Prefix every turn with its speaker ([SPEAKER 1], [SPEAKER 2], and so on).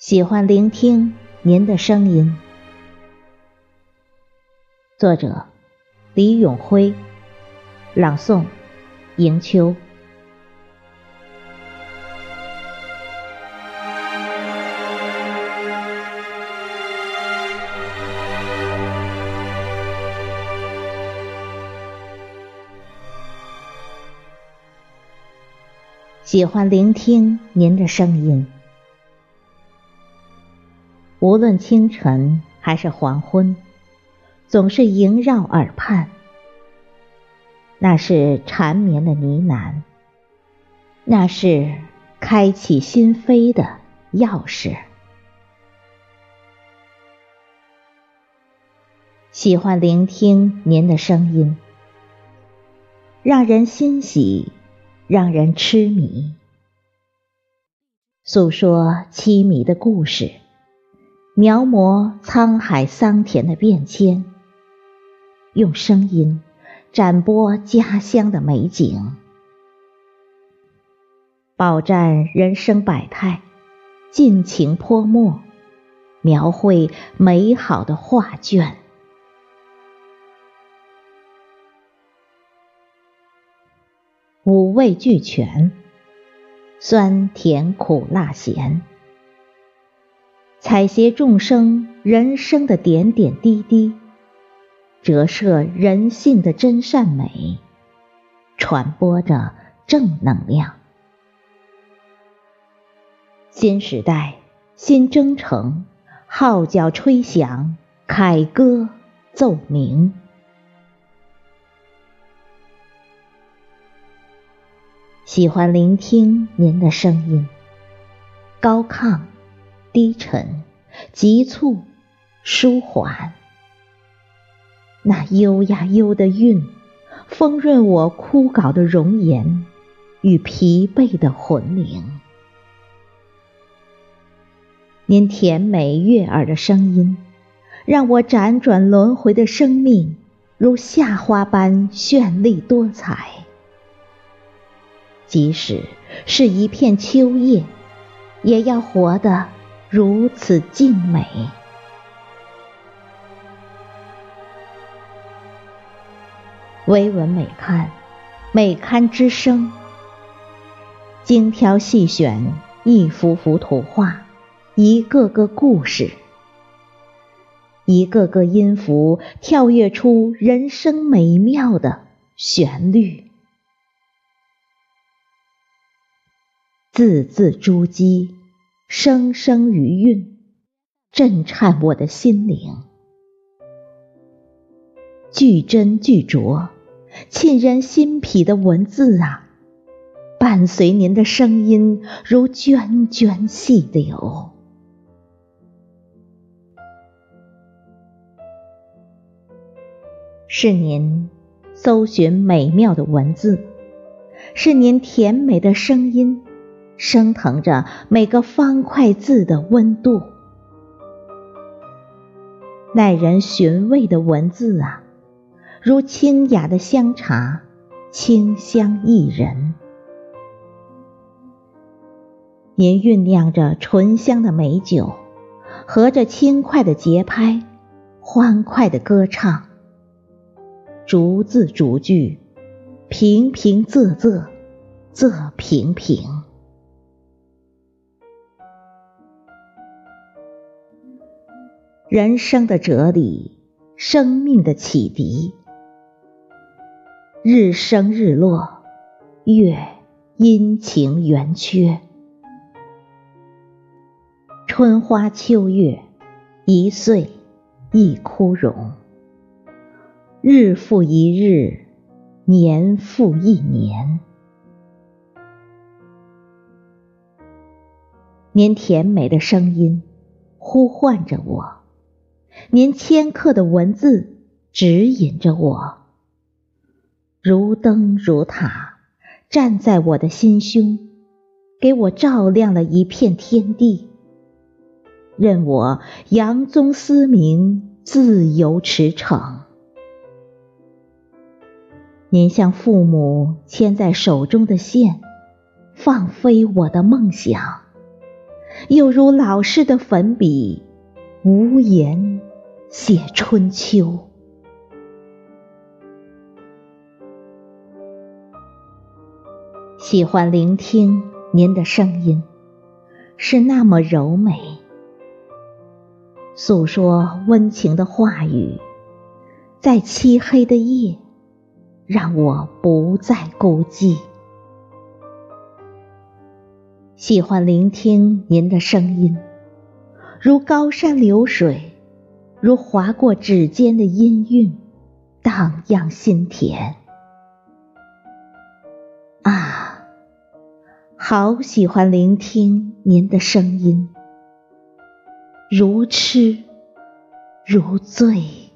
[SPEAKER 1] 喜欢聆听您的声音。作者：李永辉，朗诵：迎秋。喜欢聆听您的声音，无论清晨还是黄昏，总是萦绕耳畔。那是缠绵的呢喃，那是开启心扉的钥匙。喜欢聆听您的声音，让人欣喜。让人痴迷，诉说凄迷的故事，描摹沧海桑田的变迁，用声音展播家乡的美景，饱蘸人生百态，尽情泼墨，描绘美好的画卷。五味俱全，酸甜苦辣咸，采撷众生人生的点点滴滴，折射人性的真善美，传播着正能量。新时代，新征程，号角吹响，凯歌奏鸣。喜欢聆听您的声音，高亢、低沉、急促、舒缓，那悠呀悠的韵，丰润我枯槁的容颜与疲惫的魂灵。您甜美悦耳的声音，让我辗转轮回的生命如夏花般绚丽多彩。即使是一片秋叶，也要活得如此静美。唯闻美刊，美刊之声，精挑细选一幅幅图画，一个个故事，一个个音符，跳跃出人生美妙的旋律。字字珠玑，声声余韵，震颤我的心灵。句真句拙，沁人心脾的文字啊，伴随您的声音如涓涓细流。是您搜寻美妙的文字，是您甜美的声音。升腾着每个方块字的温度，耐人寻味的文字啊，如清雅的香茶，清香怡人。您酝酿着醇香的美酒，合着轻快的节拍，欢快的歌唱，逐字逐句，平平仄仄，仄平平。人生的哲理，生命的启迪，日升日落，月阴晴圆缺，春花秋月，一岁一枯荣，日复一日，年复一年。您甜美的声音呼唤着我。您千刻的文字指引着我，如灯如塔，站在我的心胸，给我照亮了一片天地。任我扬宗嘶鸣，自由驰骋。您像父母牵在手中的线，放飞我的梦想，又如老师的粉笔，无言写春秋。喜欢聆听您的声音，是那么柔美，诉说温情的话语，在漆黑的夜，让我不再孤寂。喜欢聆听您的声音，如高山流水，如划过指尖的音韵，荡漾心田。啊，好喜欢聆听您的声音，如痴如醉。